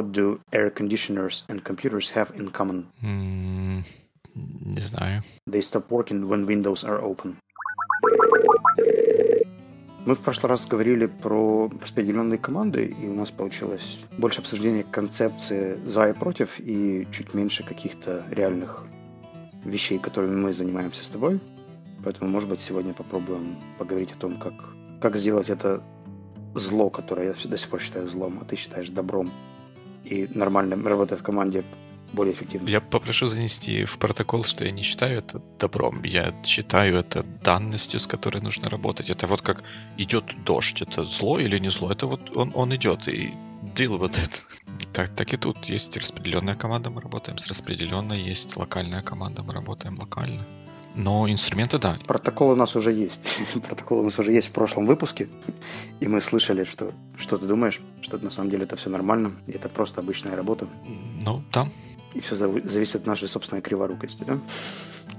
what do air conditioners and computers have in common? М, Не знаю. They stop working when windows are open. Мы в прошлый раз говорили про распределенные команды, и у нас получилось больше обсуждения концепции за и против, и чуть меньше каких-то реальных вещей, которыми мы занимаемся с тобой. Поэтому, может быть, сегодня попробуем поговорить о том, как, как сделать это зло, которое я до сих пор считаю злом, а ты считаешь добром, и нормально работая в команде более эффективно. Я попрошу занести в протокол, что я не считаю это добром. Я считаю это данностью, с которой нужно работать. Это вот как идет дождь. Это зло или не зло? Это вот он, он идет и deal with it. Так, так и тут есть распределенная команда, мы работаем с распределенной, есть локальная команда, мы работаем локально. Но инструменты, да. Протокол у нас уже есть. Протокол у нас уже есть в прошлом выпуске. И мы слышали, что, что ты думаешь, что на самом деле это все нормально, и это просто обычная работа. Ну, да, И все зависит от нашей собственной криворукости, да?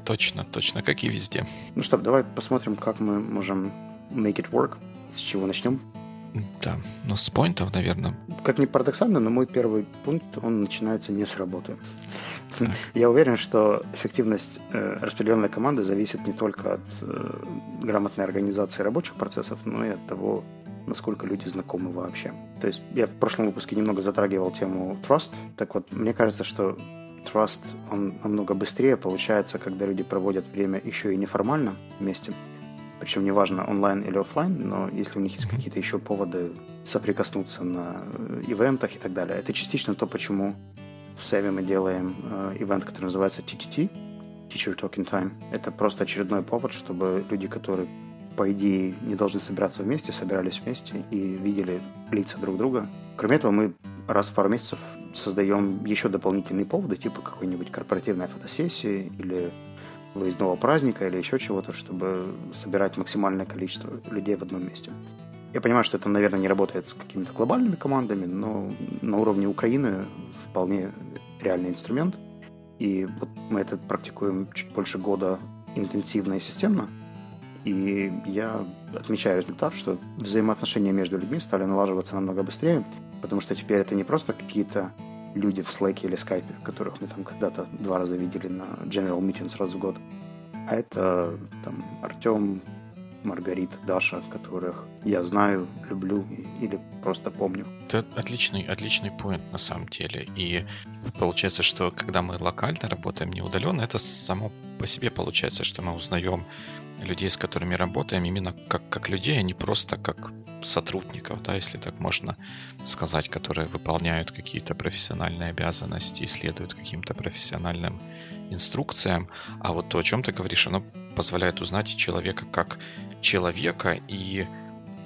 точно, точно, как и везде. Ну что, давай посмотрим, как мы можем make it work. С чего начнем? Да, ну с поинтов, наверное. Как ни парадоксально, но мой первый пункт, он начинается не с работы. Так. Я уверен, что эффективность э, распределенной команды зависит не только от э, грамотной организации рабочих процессов, но и от того, насколько люди знакомы вообще. То есть я в прошлом выпуске немного затрагивал тему trust. Так вот, мне кажется, что trust, он намного быстрее получается, когда люди проводят время еще и неформально вместе. Причем неважно, онлайн или офлайн, но если у них есть какие-то еще поводы соприкоснуться на э, ивентах и так далее. Это частично то, почему в Севе мы делаем э, ивент, который называется TTT, Teacher Talking Time. Это просто очередной повод, чтобы люди, которые, по идее, не должны собираться вместе, собирались вместе и видели лица друг друга. Кроме этого, мы раз в пару месяцев создаем еще дополнительные поводы, типа какой-нибудь корпоративной фотосессии или выездного праздника или еще чего-то, чтобы собирать максимальное количество людей в одном месте. Я понимаю, что это, наверное, не работает с какими-то глобальными командами, но на уровне Украины вполне реальный инструмент. И вот мы это практикуем чуть больше года интенсивно и системно. И я отмечаю результат, что взаимоотношения между людьми стали налаживаться намного быстрее, потому что теперь это не просто какие-то люди в Slack или Skype, которых мы там когда-то два раза видели на General Meetings раз в год, а это там Артем, Маргарита, Даша, которых я знаю, люблю или просто помню. Это отличный, отличный поинт на самом деле. И получается, что когда мы локально работаем, не удаленно, это само по себе получается, что мы узнаем людей, с которыми работаем, именно как, как людей, а не просто как сотрудников, да, если так можно сказать, которые выполняют какие-то профессиональные обязанности следуют каким-то профессиональным инструкциям. А вот то, о чем ты говоришь, оно позволяет узнать человека как человека, и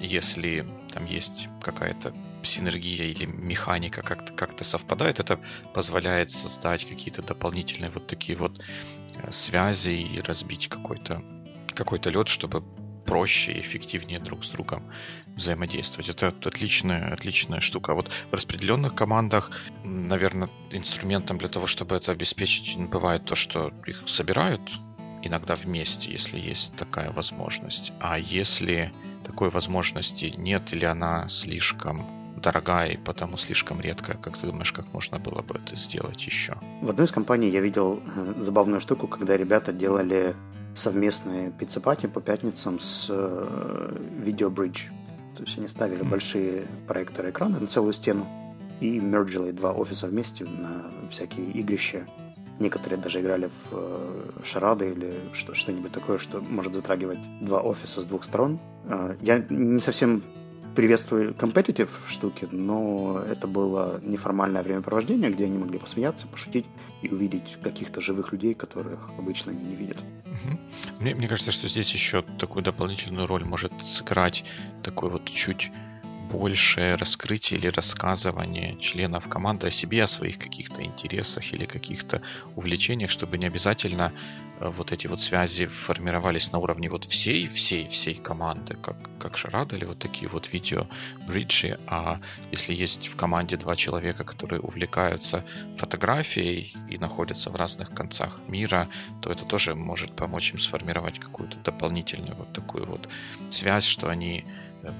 если там есть какая-то синергия или механика как-то как совпадает, это позволяет создать какие-то дополнительные вот такие вот э, связи и разбить какой-то какой-то лед, чтобы проще и эффективнее друг с другом взаимодействовать. Это отличная, отличная штука. А вот в распределенных командах, наверное, инструментом для того, чтобы это обеспечить, бывает то, что их собирают иногда вместе, если есть такая возможность. А если такой возможности нет или она слишком дорогая и потому слишком редкая, как ты думаешь, как можно было бы это сделать еще? В одной из компаний я видел э, забавную штуку, когда ребята делали совместные пиццепати по пятницам с э, видеобридж. То есть они ставили Мгм. большие проекторы экрана на целую стену и мерджили два офиса вместе на всякие игрища. Некоторые даже играли в э, шарады или что- что-нибудь такое, что может затрагивать два офиса с двух сторон. Э, я не совсем приветствую competitive штуки, но это было неформальное времяпровождение, где они могли посмеяться, пошутить и увидеть каких-то живых людей, которых обычно они не видят. Мне, мне кажется, что здесь еще такую дополнительную роль может сыграть такой вот чуть большее раскрытие или рассказывание членов команды о себе, о своих каких-то интересах или каких-то увлечениях, чтобы не обязательно э, вот эти вот связи формировались на уровне вот всей, всей, всей команды, как, как шарада или вот такие вот видео бриджи, а если есть в команде два человека, которые увлекаются фотографией и находятся в разных концах мира, то это тоже может помочь им сформировать какую-то дополнительную вот такую вот связь, что они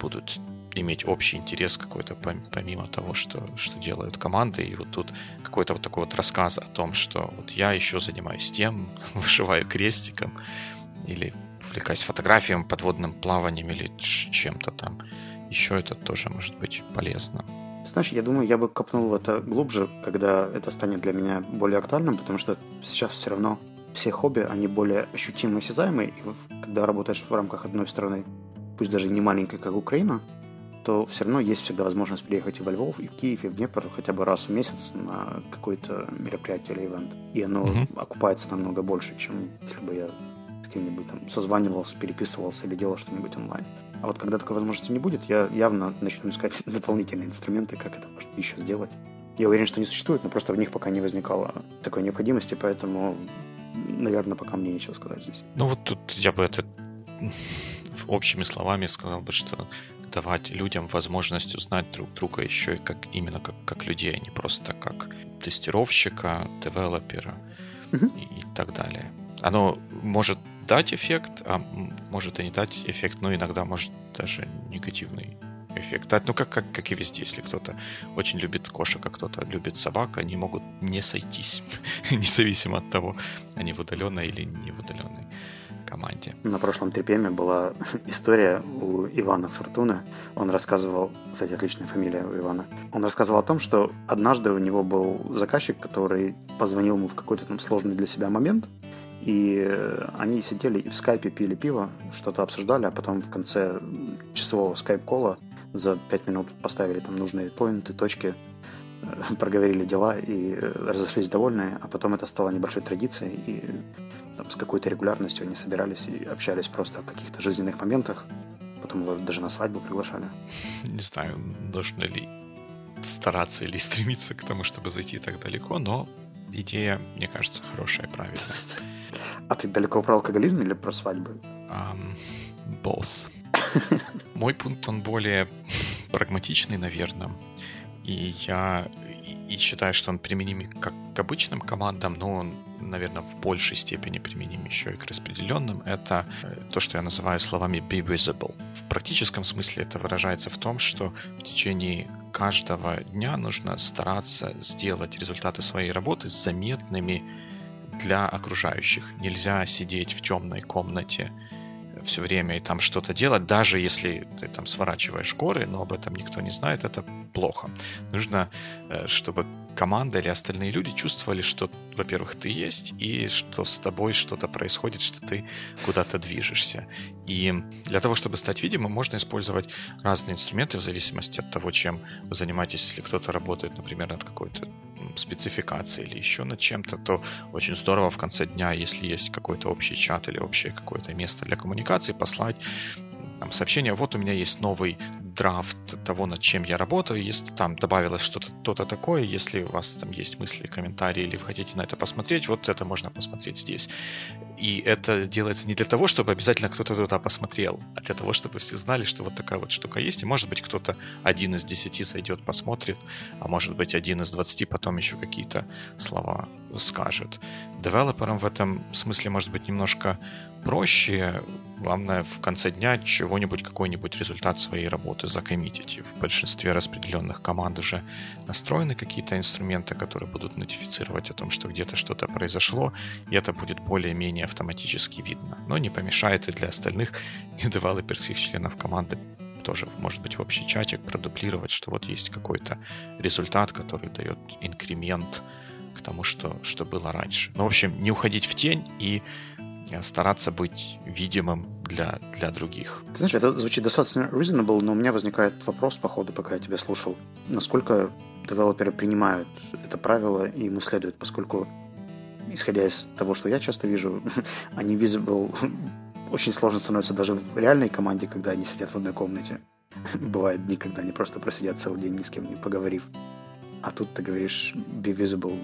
будут иметь общий интерес какой-то, помимо того, что, что делают команды. И вот тут какой-то вот такой вот рассказ о том, что вот я еще занимаюсь тем, вышиваю крестиком, или увлекаюсь фотографией, подводным плаванием или чем-то там. Еще это тоже может быть полезно. Знаешь, я думаю, я бы копнул в это глубже, когда это станет для меня более актуальным, потому что сейчас все равно все хобби, они более ощутимы и осязаемые. И когда работаешь в рамках одной страны, пусть даже не маленькой, как Украина, то все равно есть всегда возможность приехать и во Львов, и в Киев, и в Днепр хотя бы раз в месяц на какое-то мероприятие или ивент. И оно угу. окупается намного больше, чем если бы я с кем-нибудь там созванивался, переписывался или делал что-нибудь онлайн. А вот когда такой возможности не будет, я явно начну искать дополнительные инструменты, как это можно еще сделать. Я уверен, что не существует, но просто в них пока не возникало такой необходимости, поэтому, наверное, пока мне нечего сказать здесь. Ну вот тут я бы это общими словами сказал бы, что давать людям возможность узнать друг друга еще и как именно как, как людей, а не просто как тестировщика, девелопера mm-hmm. и, и так далее. Оно может дать эффект, а может и не дать эффект, но иногда может даже негативный эффект дать. Ну, как, как, как и везде, если кто-то очень любит кошек, а кто-то любит собак, они могут не сойтись, независимо от того, они в удаленной или не в удаленной команде. На прошлом трипеме была история у Ивана Фортуны. Он рассказывал, кстати, отличная фамилия у Ивана. Он рассказывал о том, что однажды у него был заказчик, который позвонил ему в какой-то там сложный для себя момент, и они сидели и в скайпе пили пиво, что-то обсуждали, а потом в конце часового скайп-кола за пять минут поставили там нужные поинты, точки, э, проговорили дела и э, разошлись довольные, а потом это стало небольшой традицией, и там, с какой-то регулярностью они собирались и общались просто о каких-то жизненных моментах. Потом его даже на свадьбу приглашали. Не знаю, нужно ли стараться или стремиться к тому, чтобы зайти так далеко, но идея, мне кажется, хорошая, правильная. А ты далеко про алкоголизм или про свадьбы? Um, both. Мой пункт, он более прагматичный, наверное. И я и считаю, что он применим как к обычным командам, но он, наверное, в большей степени применим еще и к распределенным. Это э, то, что я называю словами be visible. В практическом смысле это выражается в том, что в течение каждого дня нужно стараться сделать результаты своей работы заметными для окружающих. Нельзя сидеть в темной комнате все время и там что-то делать, даже если ты там сворачиваешь горы, но об этом никто не знает, это плохо. Нужно, э, чтобы команда или остальные люди чувствовали, что, во-первых, ты есть, и что с тобой что-то происходит, что ты куда-то движешься. И для того, чтобы стать видимым, можно использовать разные инструменты в зависимости от того, чем вы занимаетесь. Если кто-то работает, например, над какой-то спецификацией или еще над чем-то, то очень здорово в конце дня, если есть какой-то общий чат или общее какое-то место для коммуникации, послать там, сообщение, вот у меня есть новый драфт того, над чем я работаю, если там добавилось что-то то-то такое, если у вас там есть мысли, комментарии, или вы хотите на это посмотреть, вот это можно посмотреть здесь. И это делается не для того, чтобы обязательно кто-то туда посмотрел, а для того, чтобы все знали, что вот такая вот штука есть, и может быть кто-то один из десяти зайдет, посмотрит, а может быть один из двадцати потом еще какие-то слова скажет. Девелоперам в этом смысле может быть немножко проще. Главное в конце дня чего-нибудь, какой-нибудь результат своей работы закоммитить. И в большинстве распределенных команд уже настроены какие-то инструменты, которые будут нотифицировать о том, что где-то что-то произошло, и это будет более-менее автоматически видно. Но не помешает и для остальных недевелоперских членов команды тоже, может быть, в общий чатик продуплировать, что вот есть какой-то результат, который дает инкремент к тому, что, что было раньше. Ну, в общем, не уходить в тень и стараться быть видимым для, для других. Ты знаешь, это звучит достаточно reasonable, но у меня возникает вопрос по ходу, пока я тебя слушал. Насколько девелоперы принимают это правило и им следуют, поскольку, исходя из того, что я часто вижу, они visible очень сложно становится даже в реальной команде, когда они сидят в одной комнате. Бывает дни, когда они просто просидят целый день ни с кем не поговорив а тут ты говоришь be visible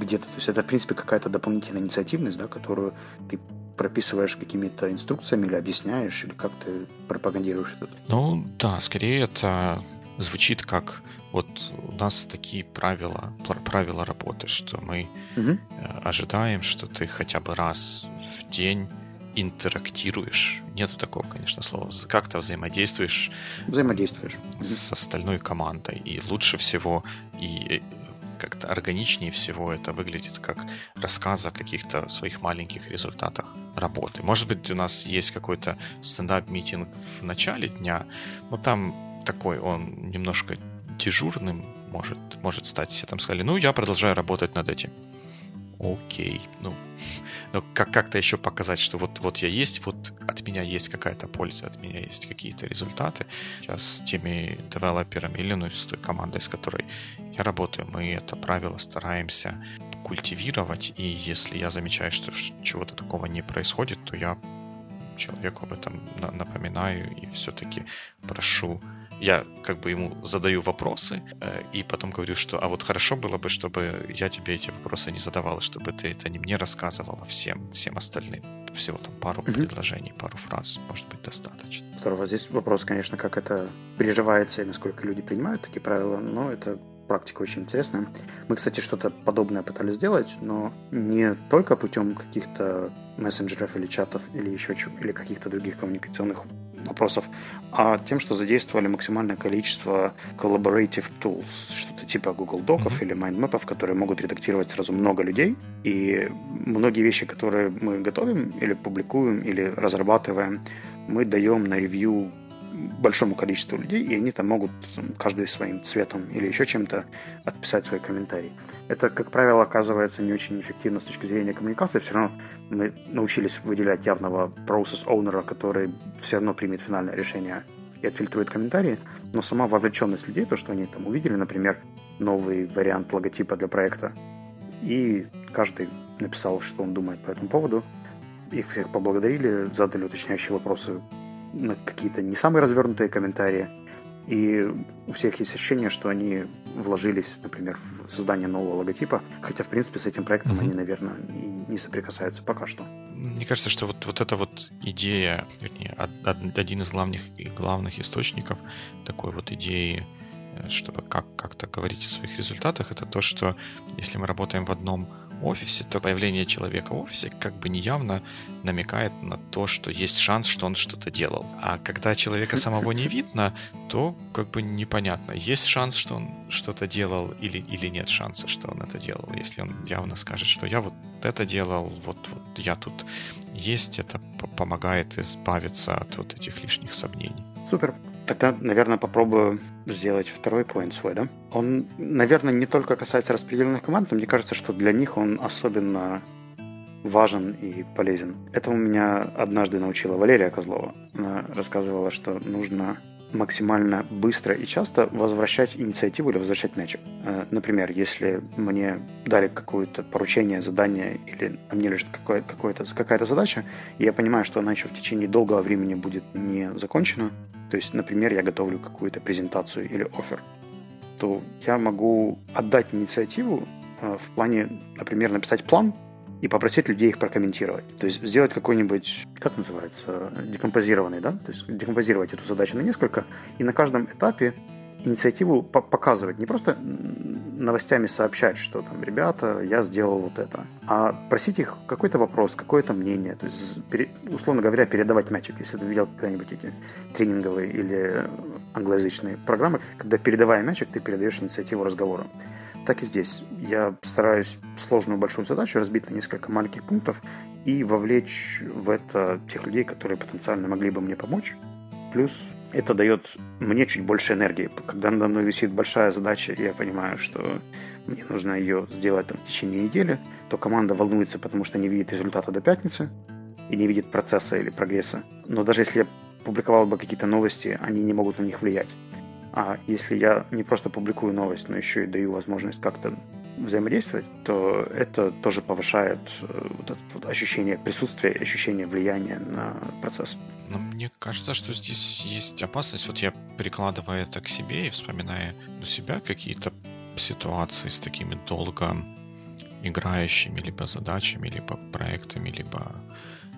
где-то. То есть это, в принципе, какая-то дополнительная инициативность, да, которую ты прописываешь какими-то инструкциями или объясняешь, или как ты пропагандируешь это? Ну, да, скорее это звучит как вот у нас такие правила, правила работы, что мы угу. ожидаем, что ты хотя бы раз в день интерактируешь. Нету такого, конечно, слова. Как-то взаимодействуешь. Взаимодействуешь. С остальной командой. И лучше всего и как-то органичнее всего это выглядит как рассказ о каких-то своих маленьких результатах работы. Может быть, у нас есть какой-то стендап-митинг в начале дня, но там такой он немножко дежурным может, может стать. Все там сказали, ну, я продолжаю работать над этим. Окей, ну, но как- как-то еще показать, что вот, вот я есть, вот от меня есть какая-то польза, от меня есть какие-то результаты. Я с теми девелоперами или ну, с той командой, с которой я работаю, мы это правило стараемся культивировать, и если я замечаю, что чего-то такого не происходит, то я человеку об этом напоминаю и все-таки прошу я как бы ему задаю вопросы э, и потом говорю, что а вот хорошо было бы, чтобы я тебе эти вопросы не задавал, чтобы ты это не мне рассказывала всем, всем остальным. Всего там пару mm-hmm. предложений, пару фраз, может быть, достаточно. Здорово. Здесь вопрос, конечно, как это переживается и насколько люди принимают такие правила, но это практика очень интересная. Мы, кстати, что-то подобное пытались сделать, но не только путем каких-то мессенджеров или чатов или еще или каких-то других коммуникационных вопросов, а тем, что задействовали максимальное количество collaborative tools, что-то типа Google Доков mm-hmm. или MindMap, которые могут редактировать сразу много людей. И многие вещи, которые мы готовим или публикуем, или разрабатываем, мы даем на ревью большому количеству людей, и они там могут каждый своим цветом или еще чем-то отписать свой комментарий. Это, как правило, оказывается не очень эффективно с точки зрения коммуникации. Все равно мы научились выделять явного owner, который все равно примет финальное решение и отфильтрует комментарии, но сама вовлеченность людей, то, что они там увидели, например, новый вариант логотипа для проекта, и каждый написал, что он думает по этому поводу, их всех поблагодарили, задали уточняющие вопросы какие-то не самые развернутые комментарии. И у всех есть ощущение, что они вложились, например, в создание нового логотипа, хотя, в принципе, с этим проектом mm-hmm. они, наверное, не соприкасаются пока что. Мне кажется, что вот, вот эта вот идея, вернее, один из главных, главных источников такой вот идеи, э, чтобы как, как-то говорить о своих результатах, это то, что если мы работаем в одном офисе, то появление человека в офисе как бы неявно намекает на то, что есть шанс, что он что-то делал. А когда человека самого не видно, то как бы непонятно, есть шанс, что он что-то делал или, или нет шанса, что он это делал. Если он явно скажет, что я вот это делал, вот, вот я тут есть, это помогает избавиться от вот этих лишних сомнений. Супер. Тогда, наверное, попробую сделать второй поинт свой, да? Он, наверное, не только касается распределенных команд, но мне кажется, что для них он особенно важен и полезен. Этому меня однажды научила Валерия Козлова. Она рассказывала, что нужно максимально быстро и часто возвращать инициативу или возвращать мячик. Э, например, если мне дали какое-то поручение, задание или на мне лежит какое-то, какая-то задача, я понимаю, что она еще в течение долгого времени будет не закончена, то есть, например, я готовлю какую-то презентацию или офер, то я могу отдать инициативу э, в плане, например, написать план и попросить людей их прокомментировать. То есть сделать какой-нибудь, как называется, декомпозированный, да? То есть декомпозировать эту задачу на несколько и на каждом этапе инициативу показывать, не просто новостями сообщать, что там, ребята, я сделал вот это, а просить их какой-то вопрос, какое-то мнение, то есть, условно говоря, передавать мячик, если ты видел когда-нибудь эти тренинговые или англоязычные программы, когда передавая мячик, ты передаешь инициативу разговора. Так и здесь. Я стараюсь сложную большую задачу разбить на несколько маленьких пунктов и вовлечь в это тех людей, которые потенциально могли бы мне помочь. Плюс это дает мне чуть больше энергии. Когда надо мной висит большая задача, и я понимаю, что мне нужно ее сделать там, в течение недели, то команда волнуется, потому что не видит результата до пятницы и не видит процесса или прогресса. Но даже если я публиковал бы какие-то новости, они не могут на них влиять. А если я не просто публикую новость, но еще и даю возможность как-то взаимодействовать, то это тоже повышает э, вот это вот ощущение присутствия, ощущение влияния на процесс. Но мне кажется, что здесь есть опасность. Вот я перекладывая это к себе и вспоминая у себя какие-то ситуации с такими долго играющими либо задачами, либо проектами, либо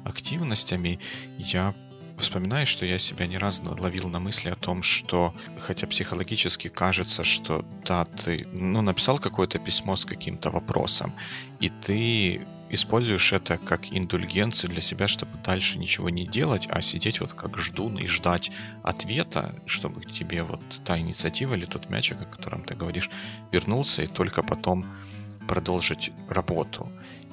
активностями, я вспоминаю, что я себя не раз ловил на мысли о том, что хотя психологически кажется, что да, ты ну, написал какое-то письмо с каким-то вопросом, и ты используешь это как индульгенцию для себя, чтобы дальше ничего не делать, а сидеть вот как ждун и ждать ответа, чтобы к тебе вот та инициатива или тот мячик, о котором ты говоришь, вернулся, и только потом продолжить работу.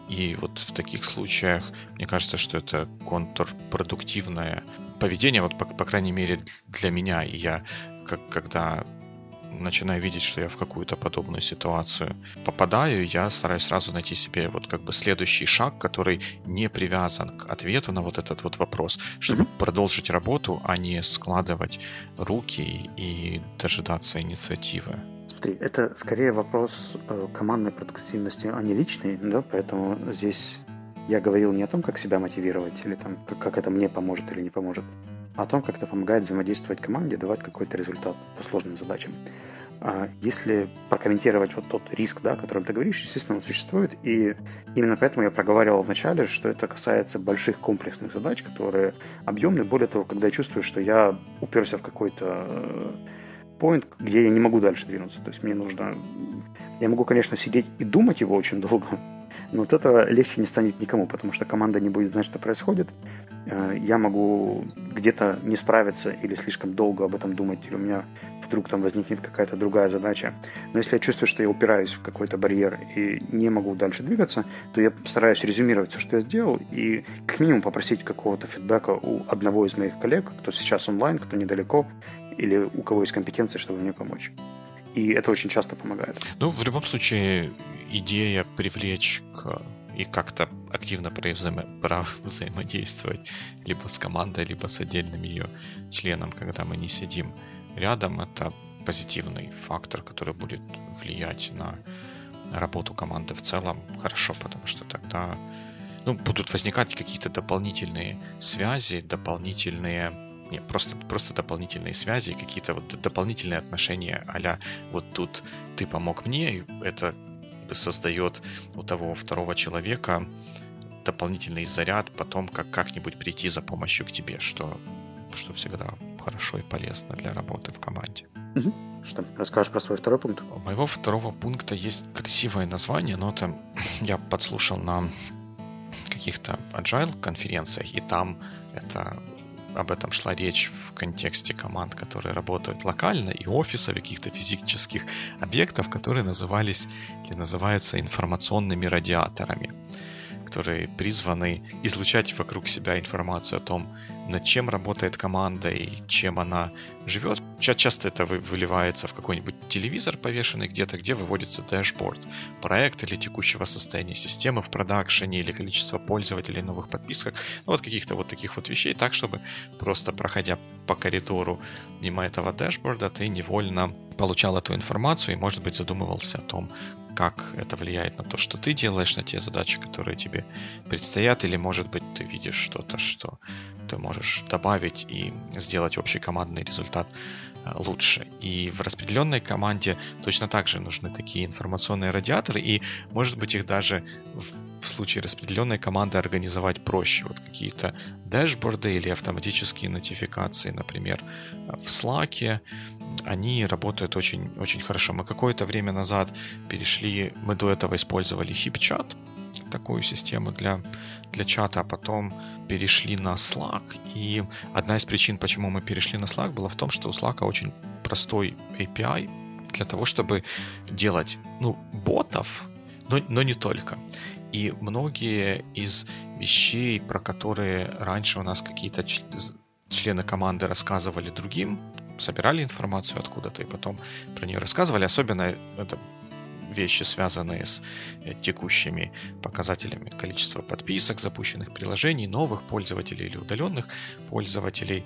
И вот в таких случаях, мне кажется, что это контрпродуктивное поведение, вот по, по крайней мере для меня, и я, как, когда начинаю видеть, что я в какую-то подобную ситуацию попадаю, я стараюсь сразу найти себе вот как бы следующий шаг, который не привязан к ответу на вот этот вот вопрос, чтобы mm-hmm. продолжить работу, а не складывать руки и дожидаться инициативы. Смотри, это скорее вопрос э, командной продуктивности, а не личной, да, поэтому здесь я говорил не о том, как себя мотивировать, или там, как, как это мне поможет или не поможет, а о том, как это помогает взаимодействовать команде, давать какой-то результат по сложным задачам. А если прокомментировать вот тот риск, да, о котором ты говоришь, естественно, он существует, и именно поэтому я проговаривал вначале, что это касается больших комплексных задач, которые объемные. Более того, когда я чувствую, что я уперся в какой-то э, point, где я не могу дальше двинуться. То есть мне нужно... Я могу, конечно, сидеть и думать его очень долго, но от этого легче не станет никому, потому что команда не будет знать, что происходит. Э, я могу где-то не справиться или слишком долго об этом думать, или у меня вдруг там возникнет какая-то другая задача. Но если я чувствую, что я упираюсь в какой-то барьер и не могу дальше двигаться, то я стараюсь резюмировать все, что я сделал, и как минимум попросить какого-то фидбэка у одного из моих коллег, кто сейчас онлайн, кто недалеко, или у кого есть компетенции, чтобы мне помочь. И это очень часто помогает. Ну, в любом случае, идея привлечь к и как-то активно взаимо- взаимодействовать либо с командой, либо с отдельным ее членом, когда мы не сидим рядом, это позитивный фактор, который будет влиять на работу команды в целом хорошо, потому что тогда ну, будут возникать какие-то дополнительные связи, дополнительные не, просто, просто дополнительные связи, какие-то вот дополнительные отношения а вот тут ты помог мне, и это создает у того второго человека дополнительный заряд потом как как-нибудь прийти за помощью к тебе, что, что всегда хорошо и полезно для работы в команде. Что, расскажешь про свой второй пункт? У моего второго пункта есть красивое название, но это я подслушал на каких-то agile конференциях, и там это об этом шла речь в контексте команд, которые работают локально, и офисов, и каких-то физических объектов, которые назывались или называются информационными радиаторами которые призваны излучать вокруг себя информацию о том, над чем работает команда и чем она живет. Часто это выливается в какой-нибудь телевизор, повешенный где-то, где выводится дэшборд проекта или текущего состояния системы в продакшене или количество пользователей, новых подписках. Ну, вот каких-то вот таких вот вещей, так, чтобы просто проходя по коридору мимо этого дэшборда, ты невольно получал эту информацию и, может быть, задумывался о том, как это влияет на то, что ты делаешь, на те задачи, которые тебе предстоят, или, может быть, ты видишь что-то, что ты можешь добавить и сделать общий командный результат лучше. И в распределенной команде точно так же нужны такие информационные радиаторы, и, может быть, их даже в случае распределенной команды организовать проще. Вот какие-то дэшборды или автоматические нотификации, например, в Slack, они работают очень, очень хорошо. Мы какое-то время назад перешли, мы до этого использовали HipChat, такую систему для, для чата, а потом перешли на Slack. И одна из причин, почему мы перешли на Slack, была в том, что у Slack очень простой API для того, чтобы делать ну, ботов, но, но не только. И многие из вещей, про которые раньше у нас какие-то члены команды рассказывали другим, собирали информацию откуда-то и потом про нее рассказывали. Особенно это вещи, связанные с э, текущими показателями количества подписок, запущенных приложений, новых пользователей или удаленных пользователей.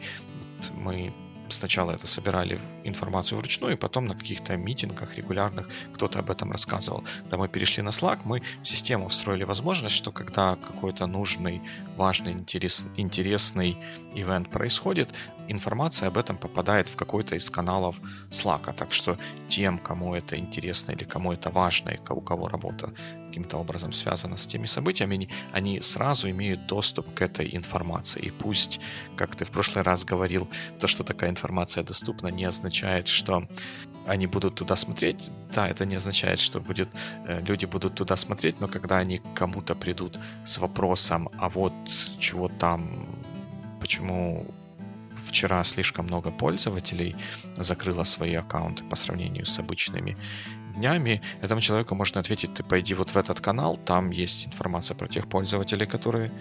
Мы сначала это собирали информацию вручную, и потом на каких-то митингах регулярных кто-то об этом рассказывал. Когда мы перешли на Slack, мы в систему встроили возможность, что когда какой-то нужный, важный, интерес, интересный ивент происходит, информация об этом попадает в какой-то из каналов Slack. Так что тем, кому это интересно или кому это важно, и у кого работа каким-то образом связана с теми событиями, они, сразу имеют доступ к этой информации. И пусть, как ты в прошлый раз говорил, то, что такая информация доступна, не означает, что они будут туда смотреть. Да, это не означает, что будет, э, люди будут туда смотреть, но когда они к кому-то придут с вопросом, а вот чего там, почему вчера слишком много пользователей закрыло свои аккаунты по сравнению с обычными днями, этому человеку можно ответить, ты пойди вот в этот канал, там есть информация про тех пользователей, которые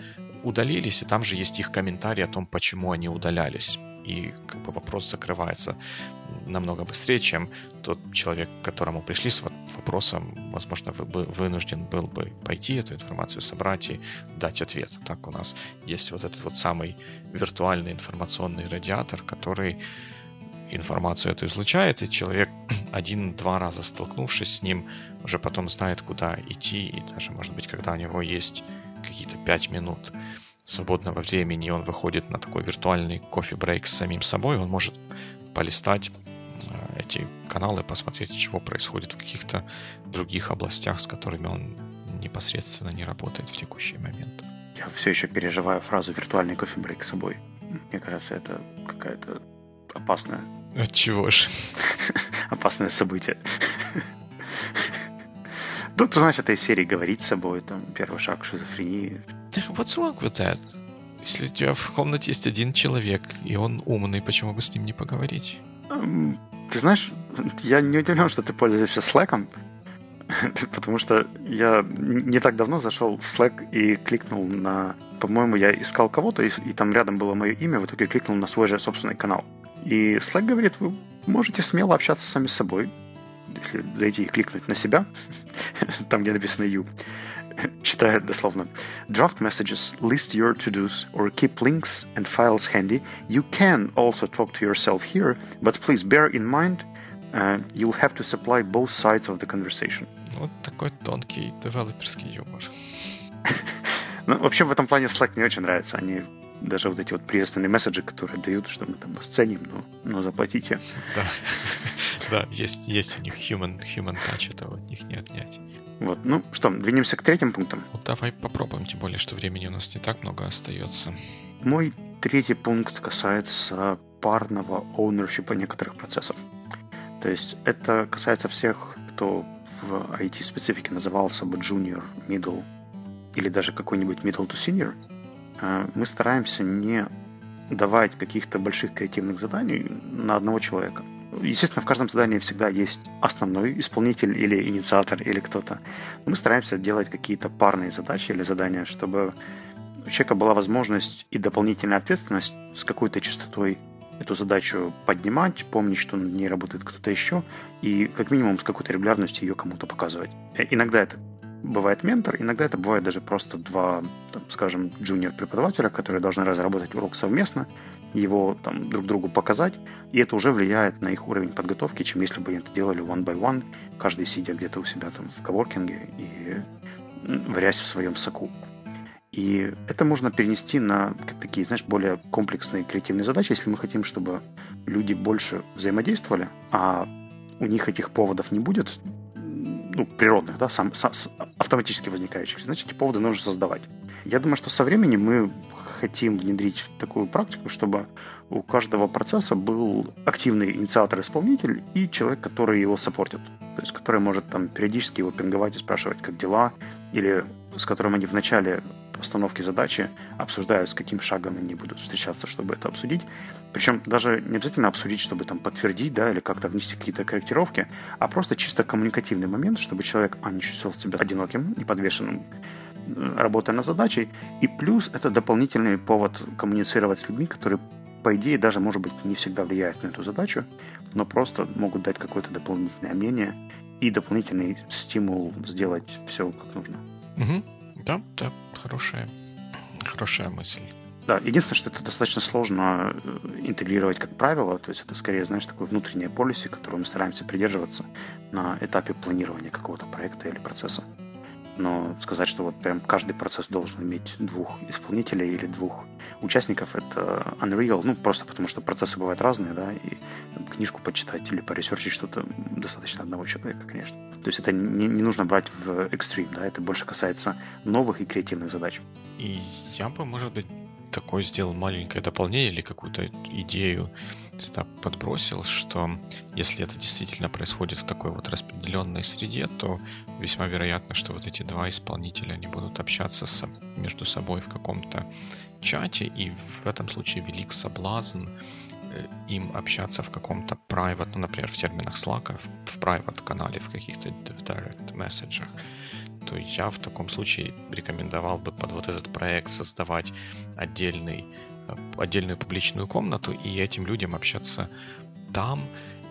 удалились, и там же есть их комментарии о том, почему они удалялись и как бы вопрос закрывается намного быстрее, чем тот человек, к которому пришли с вопросом, возможно, вы вынужден был бы пойти эту информацию собрать и дать ответ. Так у нас есть вот этот вот самый виртуальный информационный радиатор, который информацию эту излучает, и человек один-два раза столкнувшись с ним, уже потом знает, куда идти, и даже, может быть, когда у него есть какие-то пять минут свободного времени, он выходит на такой виртуальный кофе-брейк с самим собой, он может полистать э, эти каналы, посмотреть, что происходит в каких-то других областях, с которыми он непосредственно не работает в текущий момент. Я все еще переживаю фразу «виртуальный кофе-брейк с собой». Мне кажется, это какая-то опасная... От чего же? Опасное событие. Ну, ты знаешь, этой серии говорить с собой, там, первый шаг шизофрении. What's wrong with that? Если у тебя в комнате есть один человек, и он умный, почему бы с ним не поговорить? Ты знаешь, я не удивлен, что ты пользуешься Slack, потому что я не так давно зашел в Slack и кликнул на... По-моему, я искал кого-то, и, и там рядом было мое имя, в итоге кликнул на свой же собственный канал. И Slack говорит, вы можете смело общаться сами с собой, если зайти и кликнуть на себя, там, где написано you, читает дословно. Draft messages, list your to-dos, or keep links and files handy. You can also talk to yourself here, but please bear in mind uh, you'll have to supply both sides of the conversation. Вот такой тонкий девелоперский юмор. ну, вообще в этом плане Slack мне очень нравится. Они даже вот эти вот приветственные месседжи, которые дают, что мы там вас ценим, но, но заплатите. Да. Да, есть, есть у них human, human touch, этого от них не отнять. Вот, ну что, двинемся к третьим пунктам? Вот давай попробуем, тем более, что времени у нас не так много остается. Мой третий пункт касается парного ownership некоторых процессов. То есть это касается всех, кто в IT-специфике назывался бы junior, middle или даже какой-нибудь middle to senior. А, мы стараемся не давать каких-то больших креативных заданий на одного человека. Естественно, в каждом задании всегда есть основной исполнитель или инициатор или кто-то. мы стараемся делать какие-то парные задачи или задания, чтобы у человека была возможность и дополнительная ответственность с какой-то частотой эту задачу поднимать, помнить, что над ней работает кто-то еще, и как минимум с какой-то регулярностью ее кому-то показывать. Э, иногда это бывает ментор, иногда это бывает даже просто два, там, скажем, джуниор-преподавателя, которые должны разработать урок совместно, его там, друг другу показать, и это уже влияет на их уровень подготовки, чем если бы они это делали one by one, каждый сидя где-то у себя там в коворкинге и варясь в своем соку. И это можно перенести на такие, знаешь, более комплексные креативные задачи, если мы хотим, чтобы люди больше взаимодействовали, а у них этих поводов не будет, ну, природных, да, сам, сам, автоматически возникающих, значит, эти поводы нужно создавать. Я думаю, что со временем мы хотим внедрить такую практику, чтобы у каждого процесса был активный инициатор-исполнитель и человек, который его саппортит. То есть, который может там периодически его пинговать и спрашивать, как дела, или с которым они в начале постановки задачи обсуждают, с каким шагом они будут встречаться, чтобы это обсудить. Причем даже не обязательно обсудить, чтобы там подтвердить, да, или как-то внести какие-то корректировки, а просто чисто коммуникативный момент, чтобы человек, а, не чувствовал себя одиноким и подвешенным работая над задачей. И плюс это дополнительный повод коммуницировать с людьми, которые, по идее, даже, может быть, не всегда влияют на эту задачу, но просто могут дать какое-то дополнительное мнение и дополнительный стимул сделать все как нужно. Угу. Да, да, хорошая, хорошая мысль. Да, единственное, что это достаточно сложно э, интегрировать как правило, то есть это скорее, знаешь, такое внутреннее полиси, которого мы стараемся придерживаться на этапе планирования какого-то проекта или процесса. Но сказать, что вот прям каждый процесс должен иметь двух исполнителей или двух участников, это unreal, ну, просто потому что процессы бывают разные, да, и там, книжку почитать или поресерчить что-то достаточно одного человека, конечно. То есть это не, не нужно брать в экстрим, да, это больше касается новых и креативных задач. И я бы, может быть, такое сделал маленькое дополнение или какую-то идею сюда подбросил, что если это действительно происходит в такой вот распределенной среде, то весьма вероятно, что вот эти два исполнителя, они будут общаться с, между собой в каком-то чате, и в этом случае велик соблазн э, им общаться в каком-то private, ну, например, в терминах Slack, в, в private канале, в каких-то в direct месседжах то я в таком случае рекомендовал бы под вот этот проект создавать отдельный, э, отдельную публичную комнату и этим людям общаться там,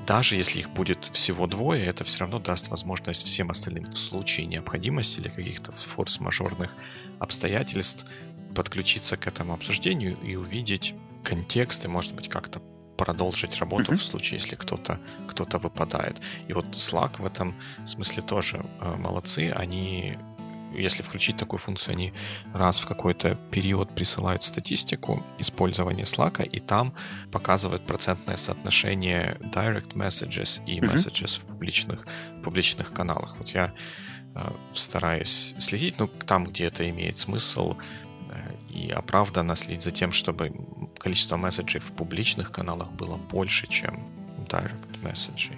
даже если их будет всего двое, это все равно даст возможность всем остальным в случае необходимости или каких-то форс-мажорных обстоятельств подключиться к этому обсуждению и увидеть контекст и, может быть, как-то продолжить работу mm-hmm. в случае, если кто-то кто выпадает. И вот Slack в этом смысле тоже э, молодцы. Они если включить такую функцию, они раз в какой-то период присылают статистику использования Slack, и там показывают процентное соотношение direct messages и messages mm-hmm. в публичных, в публичных каналах. Вот я э, стараюсь следить, ну, там, где это имеет смысл, и оправданно следить за тем, чтобы количество месседжей в публичных каналах было больше, чем direct месседжей.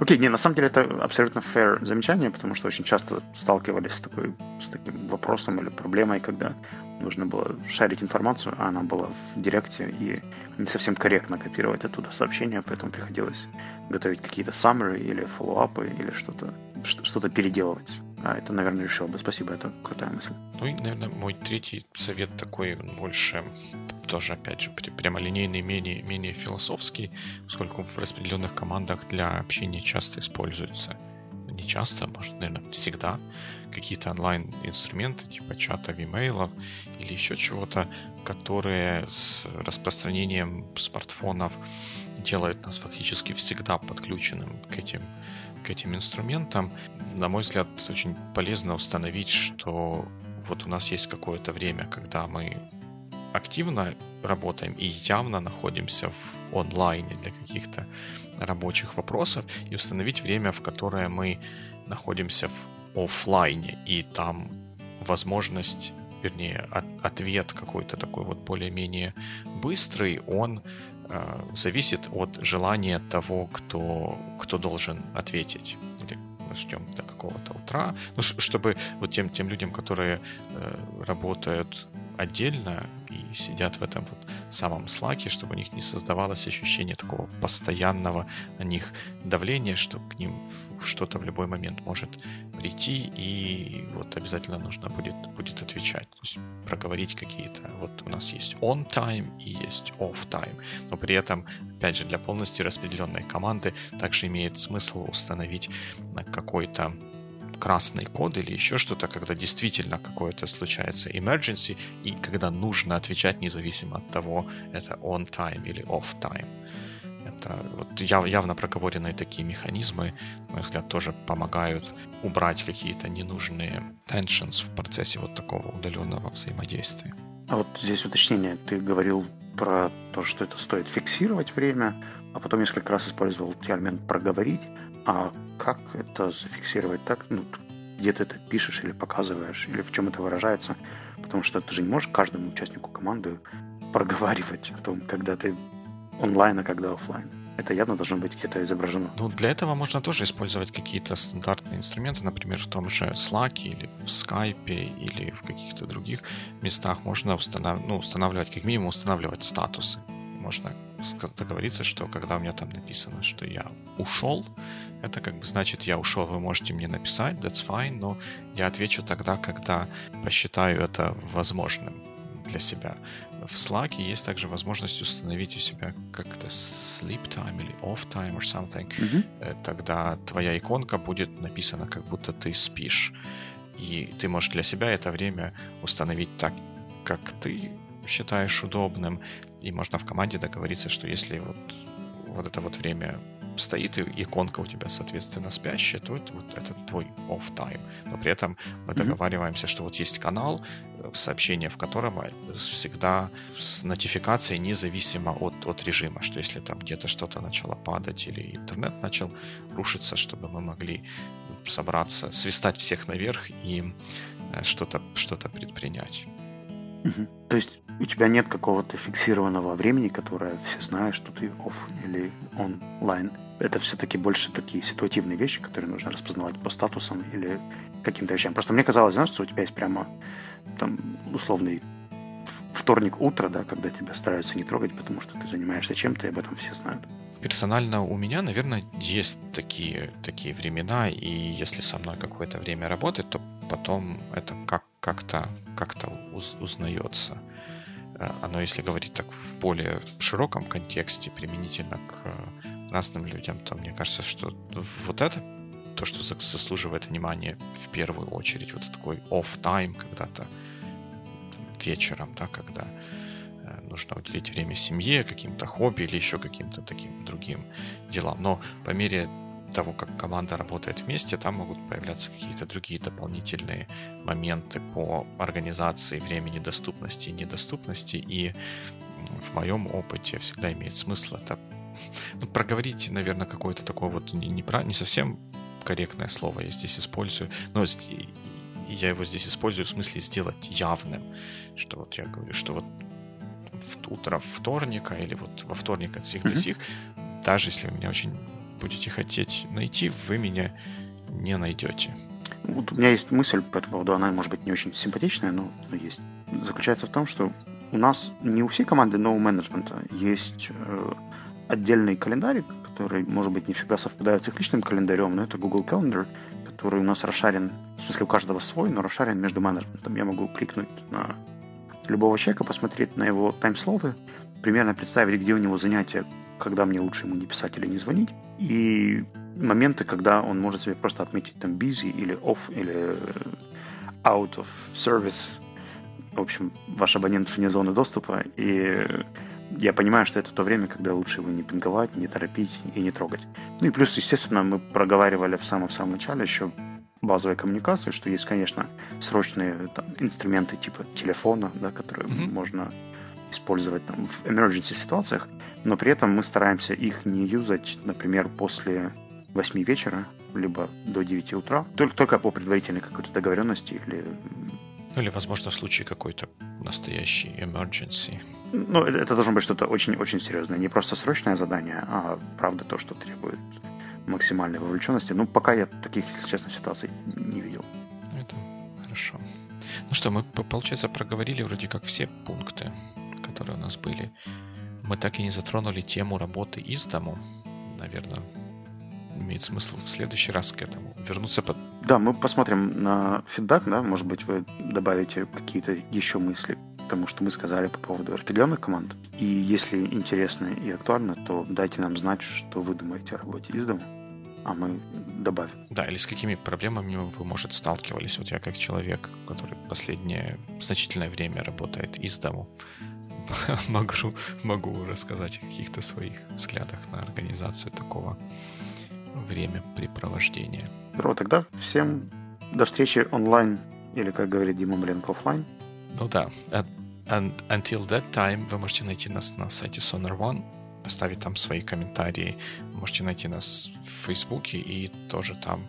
Окей, okay, не, на самом деле это абсолютно fair замечание, потому что очень часто сталкивались с, такой, с таким вопросом или проблемой, когда нужно было шарить информацию, а она была в директе, и не совсем корректно копировать оттуда сообщения, поэтому приходилось готовить какие-то summary или фоллоуапы или что-то что-то переделывать. А это, наверное, решил бы. Спасибо, это крутая мысль. Ну и, наверное, мой третий совет такой больше тоже, опять же, прямолинейный, менее, менее философский, поскольку в распределенных командах для общения часто используются не часто, может, наверное, всегда какие-то онлайн-инструменты типа чата, имейлов или еще чего-то, которые с распространением смартфонов делают нас фактически всегда подключенным к этим к этим инструментам, на мой взгляд, очень полезно установить, что вот у нас есть какое-то время, когда мы активно работаем и явно находимся в онлайне для каких-то рабочих вопросов, и установить время, в которое мы находимся в офлайне, и там возможность вернее, от, ответ какой-то такой вот более-менее быстрый, он Э, зависит от желания того, кто, кто должен ответить. Или ждем до какого-то утра. Ну, чтобы вот тем, тем людям, которые э, работают отдельно и сидят в этом вот самом слаке, чтобы у них не создавалось ощущение такого постоянного на них давления, что к ним что-то в любой момент может прийти, и вот обязательно нужно будет, будет отвечать. То есть проговорить какие-то... Вот у нас есть on time и есть off time, но при этом, опять же, для полностью распределенной команды также имеет смысл установить какой-то красный код или еще что-то, когда действительно какое-то случается emergency, и когда нужно отвечать независимо от того, это on time или off time. Это вот яв, явно проговоренные такие механизмы, на мой взгляд, тоже помогают убрать какие-то ненужные tensions в процессе вот такого удаленного взаимодействия. А вот здесь уточнение. Ты говорил про то, что это стоит фиксировать время, а потом несколько раз использовал термин «проговорить». А как это зафиксировать так? Ну, где ты это пишешь или показываешь, или в чем это выражается? Потому что ты же не можешь каждому участнику команды проговаривать о том, когда ты онлайн, а когда офлайн. Это явно должно быть где-то изображено. Ну, для этого можно тоже использовать какие-то стандартные инструменты, например, в том же Slack или в Skype или в каких-то других местах можно установ... ну, устанавливать, как минимум устанавливать статусы. Можно договориться, что когда у меня там написано, что я ушел, это как бы значит, я ушел, вы можете мне написать, that's fine, но я отвечу тогда, когда посчитаю это возможным для себя. В Slack есть также возможность установить у себя как-то sleep time или off time or something. Mm-hmm. Тогда твоя иконка будет написана, как будто ты спишь. И ты можешь для себя это время установить так, как ты считаешь удобным. И можно в команде договориться, что если вот, вот это вот время стоит иконка у тебя, соответственно, спящая, то это вот это твой off time. Но при этом мы договариваемся, что вот есть канал, э, сообщение в котором э, всегда с нотификацией независимо от, от режима, что если там где-то что-то начало падать или интернет начал рушиться, чтобы мы могли собраться, свистать всех наверх и э, что-то что предпринять. Угу. То есть у тебя нет какого-то фиксированного времени, которое все знают, что ты off или онлайн. Это все-таки больше такие ситуативные вещи, которые нужно распознавать по статусам или каким-то вещам. Просто мне казалось, знаешь, что у тебя есть прямо там условный вторник утро, да, когда тебя стараются не трогать, потому что ты занимаешься чем-то, и об этом все знают. Персонально у меня, наверное, есть такие, такие времена, и если со мной какое-то время работает, то потом это как, как-то как уз, узнается. Оно, если говорить так в более широком контексте, применительно к э, разным людям, то мне кажется, что вот это то, что заслуживает внимания в первую очередь, вот такой off-time когда-то вечером, да, когда э, нужно уделить время семье, каким-то хобби или еще каким-то таким другим делам. Но по мере того, как команда работает вместе, там могут появляться какие-то другие дополнительные моменты по организации времени доступности и недоступности. И в моем опыте всегда имеет смысл это ну, проговорить, наверное, какое-то такое вот не, не, не совсем корректное слово я здесь использую, но я его здесь использую в смысле сделать явным, что вот я говорю, что вот в утро вторника или вот во вторник от всех до сих, даже если вы меня очень будете хотеть найти, вы меня не найдете. Вот у меня есть мысль по этому поводу, она может быть не очень симпатичная, но, есть. Заключается в том, что у нас не у всей команды No Management есть э, отдельный календарик, который, может быть, не всегда совпадает с их личным календарем, но это Google Calendar, который у нас расшарен, в смысле у каждого свой, но расшарен между менеджментом. Я могу кликнуть на любого человека, посмотреть на его таймслоты, примерно представить, где у него занятия, когда мне лучше ему не писать или не звонить, и моменты, когда он может себе просто отметить там busy или off, или out of service, в общем, ваш абонент вне зоны доступа, и я понимаю, что это то время, когда лучше его не пинговать, не торопить и не трогать. Ну и плюс, естественно, мы проговаривали в самом-самом начале еще базовой коммуникации, что есть, конечно, срочные там, инструменты типа телефона, да, которые mm-hmm. можно использовать там, в emergency ситуациях, но при этом мы стараемся их не юзать, например, после 8 вечера, либо до 9 утра, только, только по предварительной какой-то договоренности или ну или, возможно, в случае какой-то настоящей emergency. Ну, это, это должно быть что-то очень-очень серьезное. Не просто срочное задание, а правда то, что требует максимальной вовлеченности. Ну, пока я таких, если честно, ситуаций не видел. Это хорошо. Ну что, мы, получается, проговорили вроде как все пункты, которые у нас были. Мы так и не затронули тему работы из дому. Наверное, имеет смысл в следующий раз к этому вернуться. Под... Да, мы посмотрим на фидбэк, да, может быть, вы добавите какие-то еще мысли к тому, что мы сказали по поводу распределенных команд. И если интересно и актуально, то дайте нам знать, что вы думаете о работе из дома, а мы добавим. Да, или с какими проблемами вы, может, сталкивались. Вот я как человек, который последнее значительное время работает из дому, могу, могу рассказать о каких-то своих взглядах на организацию такого времяпрепровождения. Здорово, тогда всем до встречи онлайн, или, как говорит Дима Маленко, офлайн. Ну да. And until that time вы можете найти нас на сайте Sonar One, оставить там свои комментарии. Можете найти нас в Фейсбуке и тоже там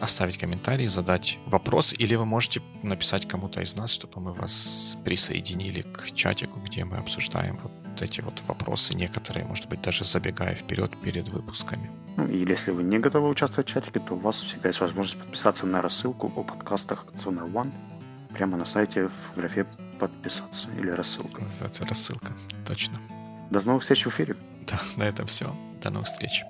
оставить комментарий, задать вопрос, или вы можете написать кому-то из нас, чтобы мы вас присоединили к чатику, где мы обсуждаем вот эти вот вопросы, некоторые, может быть, даже забегая вперед перед выпусками. Ну, или если вы не готовы участвовать в чатике, то у вас всегда есть возможность подписаться на рассылку о подкастах Sonar One прямо на сайте в графе «Подписаться» или «Рассылка». Называется «Рассылка», точно. До новых встреч в эфире. Да, на этом все. До новых встреч.